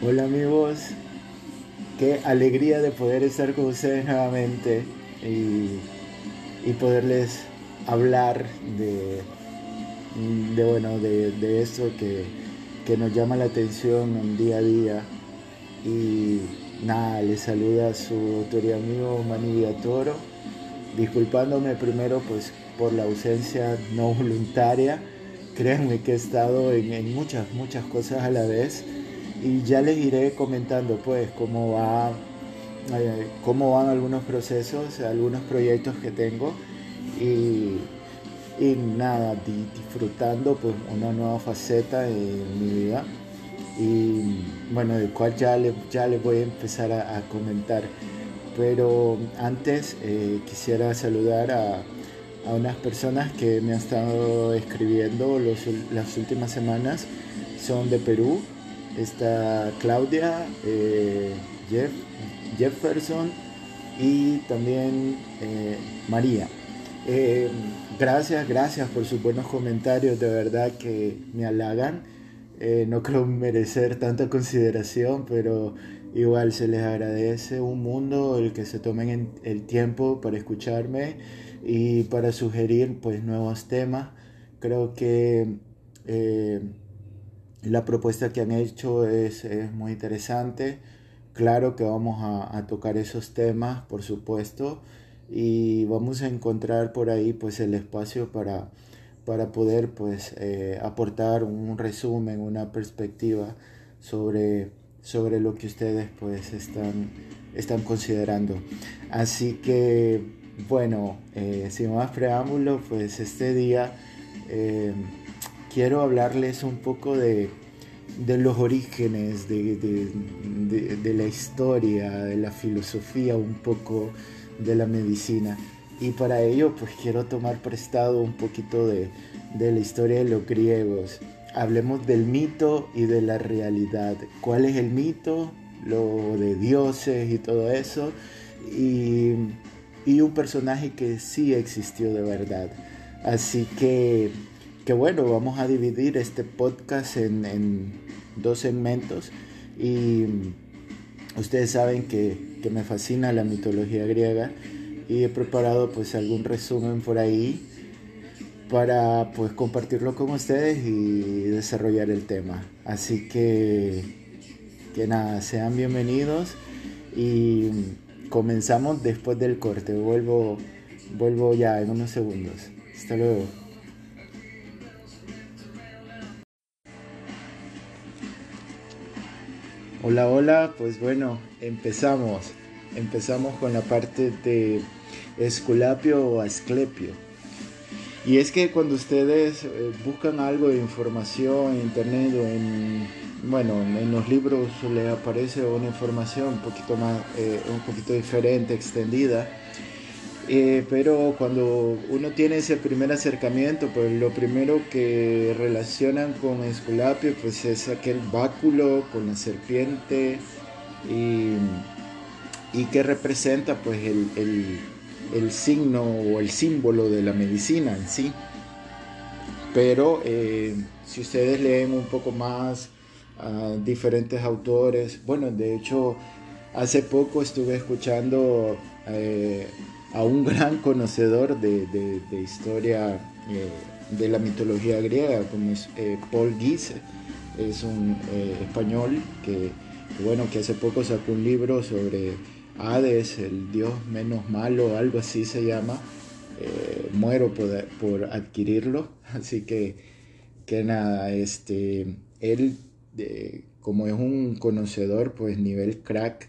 Hola amigos, qué alegría de poder estar con ustedes nuevamente y, poderles hablar de, de bueno, de, esto que, nos llama la atención en día a día. Y nada, les saluda su autoría amigo Mani Toro, disculpándome primero pues por la ausencia no voluntaria. Créanme que he estado en, en muchas, muchas cosas a la vez y ya les iré comentando pues cómo va eh, cómo van algunos procesos, algunos proyectos que tengo y, y nada, disfrutando pues una nueva faceta en mi vida y bueno, del cual ya, le, ya les voy a empezar a, comentar. Pero antes eh, quisiera saludar a, a, unas personas que me han estado escribiendo los, las últimas semanas, son de Perú, está Claudia, eh, Jeff, Jefferson y también eh, María. Eh, gracias, gracias por sus buenos comentarios, de verdad que me halagan. no creo merecer tanta consideración, pero igual se les agradece un mundo el que se tomen el tiempo para escucharme y para sugerir pues nuevos temas. Creo que la propuesta que han hecho es, muy interesante. Claro que vamos a, tocar esos temas, por supuesto, y vamos a encontrar por ahí pues el espacio para, para poder pues eh, aportar un resumen, una perspectiva sobre, sobre lo que ustedes pues están, están considerando. Así que bueno, eh, sin más preámbulo, pues este día eh, quiero hablarles un poco de, los orígenes, de, la historia, de la filosofía, un poco de la medicina. Y para ello pues quiero tomar prestado un poquito de, la historia de los griegos. Hablemos del mito y de la realidad. ¿Cuál es el mito? Lo de dioses y todo eso. Y, y un personaje que sí existió de verdad. Así que que bueno, vamos a dividir este podcast en, dos segmentos y ustedes saben que, me fascina la mitología griega y he preparado pues algún resumen por ahí para pues compartirlo con ustedes y desarrollar el tema. Así que, que nada, sean bienvenidos y comenzamos después del corte. Vuelvo, vuelvo ya en unos segundos. Hasta luego. Hola, hola, pues bueno, empezamos. Empezamos con la parte de Esculapio o Asclepio. Y es que cuando ustedes eh, buscan algo de información en internet o en, bueno, en los libros les aparece una información un poquito más, eh, un poquito diferente, extendida eh, pero cuando uno tiene ese primer acercamiento, pues lo primero que relacionan con Esculapio pues es aquel báculo con la serpiente y, que representa pues el, signo o el símbolo de la medicina en sí. Pero eh, si ustedes leen un poco más a diferentes autores, bueno, de hecho hace poco estuve escuchando... Eh, a un gran conocedor de, historia eh, de la mitología griega, como es eh, Paul Guise, es un eh, español que, bueno, que hace poco sacó un libro sobre Hades, el dios menos malo, algo así se llama. muero por, por, adquirirlo, así que, que nada, este, él como es un conocedor, pues nivel crack,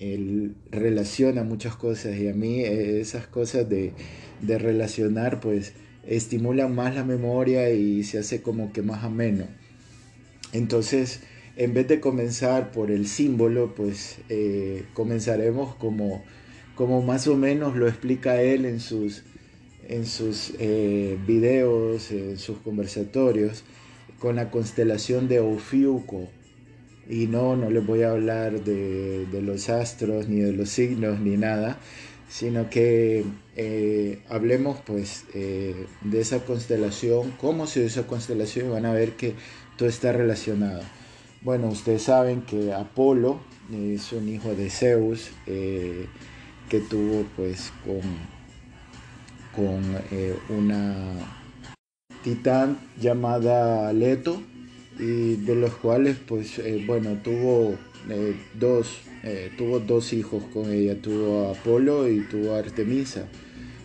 él relaciona muchas cosas y a mí eh, esas cosas de, relacionar pues estimulan más la memoria y se hace como que más ameno. Entonces, en vez de comenzar por el símbolo, pues eh, comenzaremos como, como más o menos lo explica él en sus, en sus eh, videos, en sus conversatorios, con la constelación de Ofiuco y no, no les voy a hablar de, los astros, ni de los signos, ni nada, sino que eh, hablemos pues eh, de esa constelación, cómo se esa constelación y van a ver que todo está relacionado. bueno, ustedes saben que Apolo es un hijo de Zeus eh, que tuvo pues con, con eh, una titán llamada Leto y de los cuales pues eh, bueno tuvo dos tuvo dos hijos con ella. Tuvo a Apolo y tuvo a Artemisa.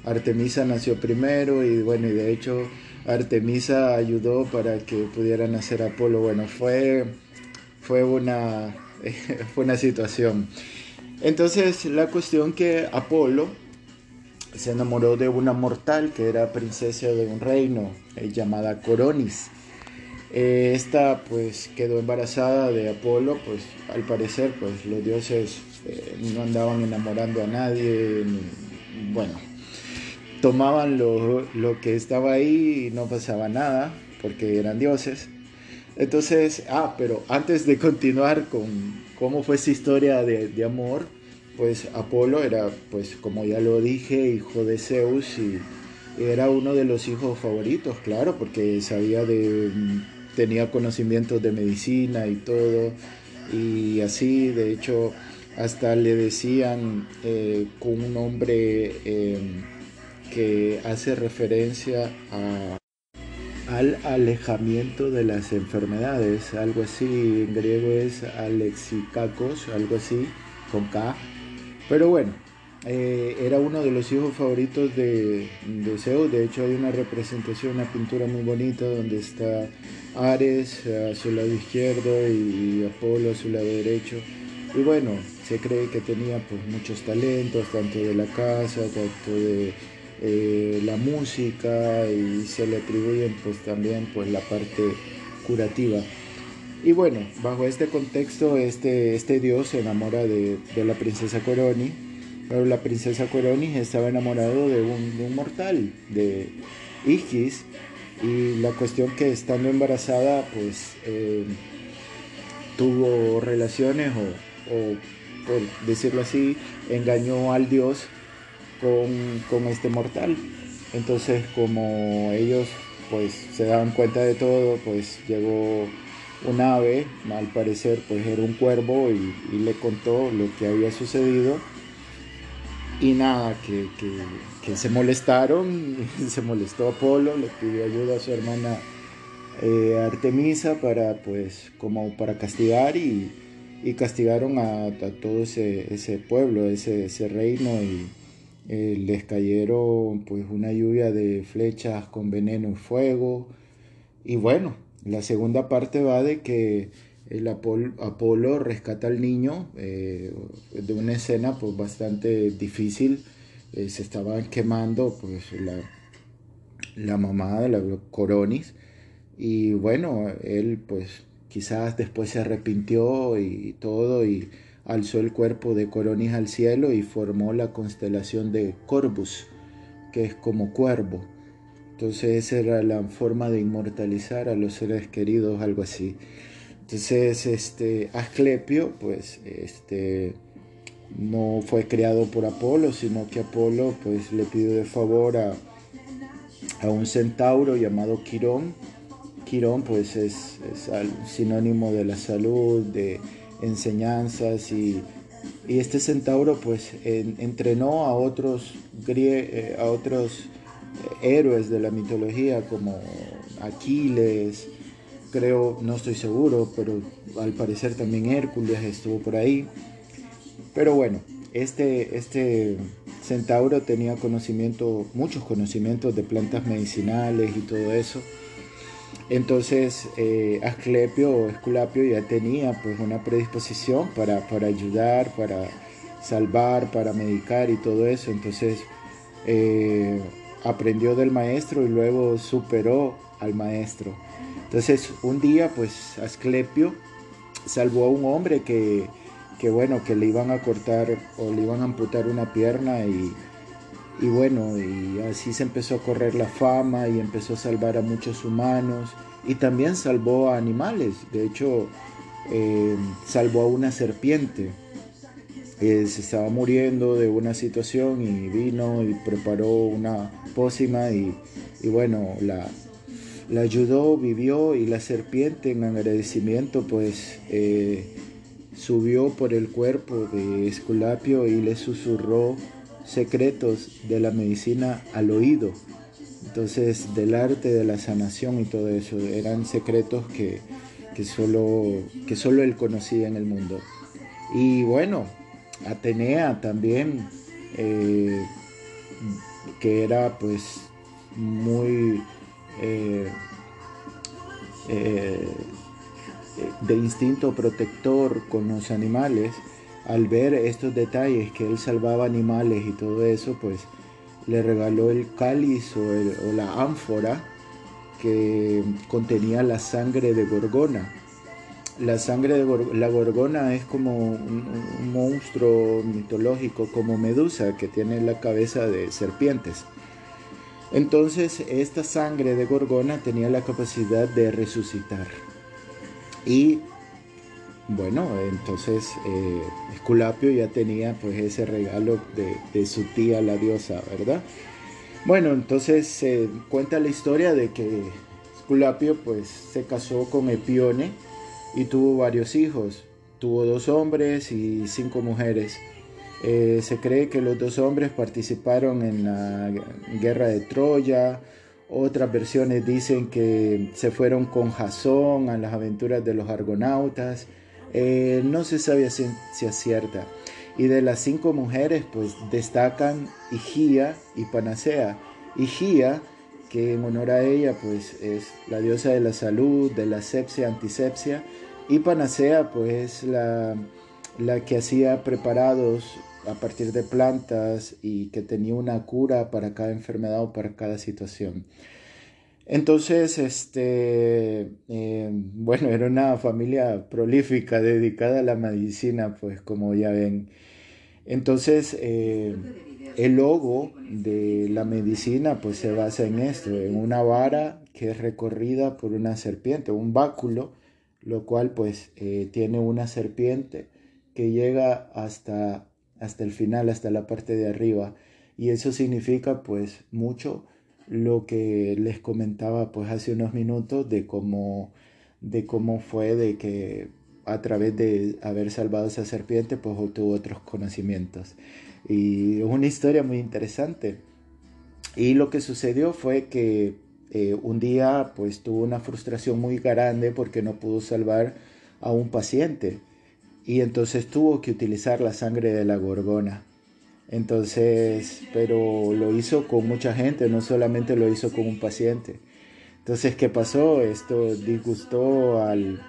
Artemisa nació primero y bueno y de hecho Artemisa ayudó para que pudiera nacer Apolo. Bueno fue fue una fue una situación. Entonces la cuestión que Apolo se enamoró de una mortal que era princesa de un reino eh, llamada Coronis. Eh, esta pues quedó embarazada de Apolo, pues al parecer pues los dioses eh, no andaban enamorando a nadie, bueno, tomaban lo, lo, que estaba ahí y no pasaba nada porque eran dioses. Entonces, ah, pero antes de continuar con cómo fue esa historia de, de amor, pues Apolo era, pues como ya lo dije, hijo de Zeus y era uno de los hijos favoritos, claro, porque sabía de, tenía conocimientos de medicina y todo, y así, de hecho, hasta le decían eh, con un nombre em, que hace referencia a, al alejamiento de las enfermedades, algo así, en griego es alexicacos, algo así, con K, pero bueno, eh, era uno de los hijos favoritos de, de, Zeus. De hecho, hay una representación, una pintura muy bonita donde está Ares a su lado izquierdo y Apolo a su lado derecho. Y bueno, se cree que tenía pues muchos talentos, tanto de la casa, tanto de eh, la música y se le atribuyen pues también pues la parte curativa. Y bueno, bajo este contexto, este, este dios se enamora de, la princesa Coroni, pero la princesa Coroni estaba enamorado de un, mortal, de Igis, y la cuestión que estando embarazada, pues eh, tuvo relaciones o, por decirlo así, engañó al dios con, con este mortal. Entonces, como ellos pues se daban cuenta de todo, pues llegó un ave, al parecer pues era un cuervo y, le contó lo que había sucedido y nada, que, se molestaron, se molestó Apolo, le pidió ayuda a su hermana eh, Artemisa para pues como para castigar y, castigaron a, todo ese, pueblo, ese, ese reino y eh, les cayeron pues una lluvia de flechas con veneno y fuego. Y bueno, la segunda parte va de que el Apolo, rescata al niño eh, de una escena pues bastante difícil. Eh, se estaban quemando pues la, la mamá de la Coronis. Y bueno, él pues quizás después se arrepintió y todo y alzó el cuerpo de Coronis al cielo y formó la constelación de Corvus, que es como cuervo. Entonces esa era la forma de inmortalizar a los seres queridos, algo así. Entonces, este, Asclepio, pues, este, no fue creado por Apolo, sino que Apolo, pues, le pidió de favor a, un centauro llamado Quirón. Quirón, pues, es, sinónimo de la salud, de enseñanzas y, este centauro, pues, entrenó a otros, eh, a otros héroes de la mitología como Aquiles, creo, no estoy seguro, pero al parecer también Hércules estuvo por ahí. Pero bueno, este, este centauro tenía conocimiento, muchos conocimientos de plantas medicinales y todo eso. Entonces eh, Asclepio o Esculapio ya tenía pues una predisposición para, para ayudar, para salvar, para medicar y todo eso. Entonces eh, aprendió del maestro y luego superó al maestro. Entonces un día pues Asclepio salvó a un hombre que, bueno, que le iban a cortar o le iban a amputar una pierna y, y bueno, y así se empezó a correr la fama y empezó a salvar a muchos humanos y también salvó a animales. De hecho, eh, salvó a una serpiente se estaba muriendo de una situación y vino y preparó una pócima y, bueno, la, la ayudó, vivió y la serpiente en agradecimiento pues eh, subió por el cuerpo de Esculapio y le susurró secretos de la medicina al oído. Entonces, del arte de la sanación y todo eso, eran secretos que, solo, que solo él conocía en el mundo. Y bueno, Atenea también, eh, que era pues muy eh, eh, de instinto protector con los animales, al ver estos detalles que él salvaba animales y todo eso, pues le regaló el cáliz o, la ánfora que contenía la sangre de Gorgona. La sangre de la Gorgona es como un, monstruo mitológico, como Medusa, que tiene la cabeza de serpientes. Entonces, esta sangre de Gorgona tenía la capacidad de resucitar. Y bueno, entonces eh, Esculapio ya tenía pues ese regalo de, su tía la diosa, ¿verdad? Bueno, entonces se cuenta la historia de que Esculapio pues se casó con Epione y tuvo varios hijos. Tuvo dos hombres y cinco mujeres. Eh, se cree que los dos hombres participaron en la guerra de Troya. Otras versiones dicen que se fueron con Jasón a las aventuras de los argonautas. Eh, no se sabe si ciencia cierta. Y de las cinco mujeres, pues destacan Higia y Panacea. Higia, que en honor a ella, pues es la diosa de la salud, de la sepsia, antisepsia. Y Panacea, pues la, la que hacía preparados a partir de plantas y que tenía una cura para cada enfermedad o para cada situación. Entonces, este, eh, bueno, era una familia prolífica, dedicada a la medicina, pues como ya ven. Entonces, eh, el logo de la medicina, pues se basa en esto, en una vara que es recorrida por una serpiente, un báculo, lo cual pues eh, tiene una serpiente que llega hasta, hasta el final, hasta la parte de arriba. Y eso significa pues mucho lo que les comentaba pues hace unos minutos de cómo, de cómo fue de que a través de haber salvado esa serpiente pues obtuvo otros conocimientos. Y es una historia muy interesante. Y lo que sucedió fue que eh, un día pues tuvo una frustración muy grande porque no pudo salvar a un paciente. Y entonces tuvo que utilizar la sangre de la gorgona. Entonces, pero lo hizo con mucha gente, no solamente lo hizo con un paciente. Entonces, ¿qué pasó? Esto disgustó al,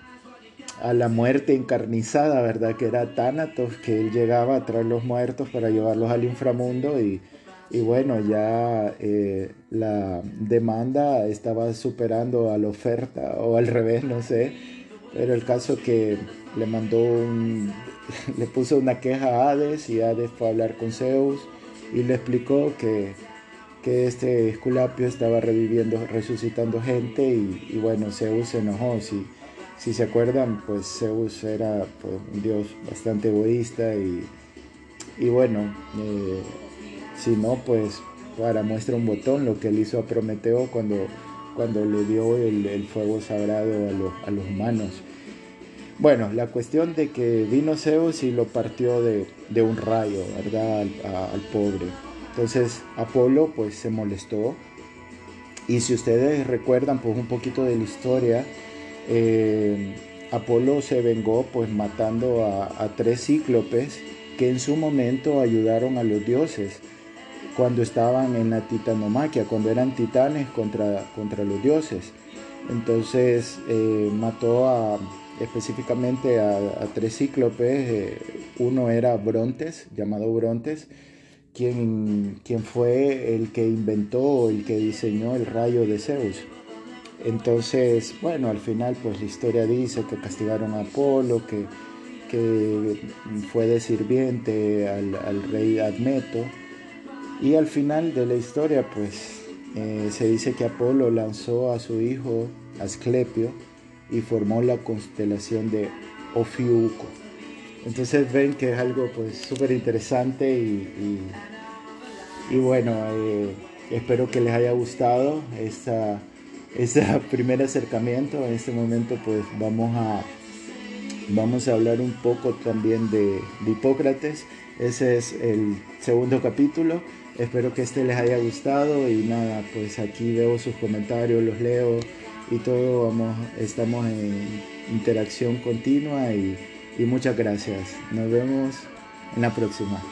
a la muerte encarnizada, ¿verdad? Que era Thanatos, que él llegaba a traer los muertos para llevarlos al inframundo y, y bueno, ya eh, la demanda estaba superando a la oferta, o al revés, no sé. Pero el caso que le mandó un, le puso una queja a Hades y Hades fue a hablar con Zeus y le explicó que, este Esculapio estaba reviviendo, resucitando gente y, bueno, Zeus se enojó. Si, si se acuerdan, pues Zeus era pues, un dios bastante egoísta y, y bueno, eh, si no, pues para muestra un botón lo que él hizo a Prometeo cuando, cuando le dio el, fuego sagrado a a los humanos. Bueno, la cuestión de que vino Zeus y lo partió de, un rayo, ¿verdad? Al, pobre. Entonces Apolo pues se molestó. Y si ustedes recuerdan pues un poquito de la historia, eh, Apolo se vengó pues matando a, tres cíclopes que en su momento ayudaron a los dioses cuando estaban en la titanomaquia, cuando eran titanes contra, contra los dioses. Entonces eh, mató a, específicamente a, tres cíclopes. Eh, uno era Brontes, llamado Brontes, quien, quien fue el que inventó, el que diseñó el rayo de Zeus. Entonces, bueno, al final pues la historia dice que castigaron a Apolo, que, que fue de sirviente al, al, rey Admeto. Y al final de la historia pues eh, se dice que Apolo lanzó a su hijo Asclepio y formó la constelación de Ofiuco. Entonces ven que es algo pues súper interesante y, y, bueno, eh, espero que les haya gustado esta, ese primer acercamiento. En este momento pues vamos a, vamos a hablar un poco también de, de Hipócrates. Ese es el segundo capítulo. Espero que este les haya gustado y nada, pues aquí veo sus comentarios, los leo y todo, vamos, estamos en interacción continua y, y muchas gracias. Nos vemos en la próxima.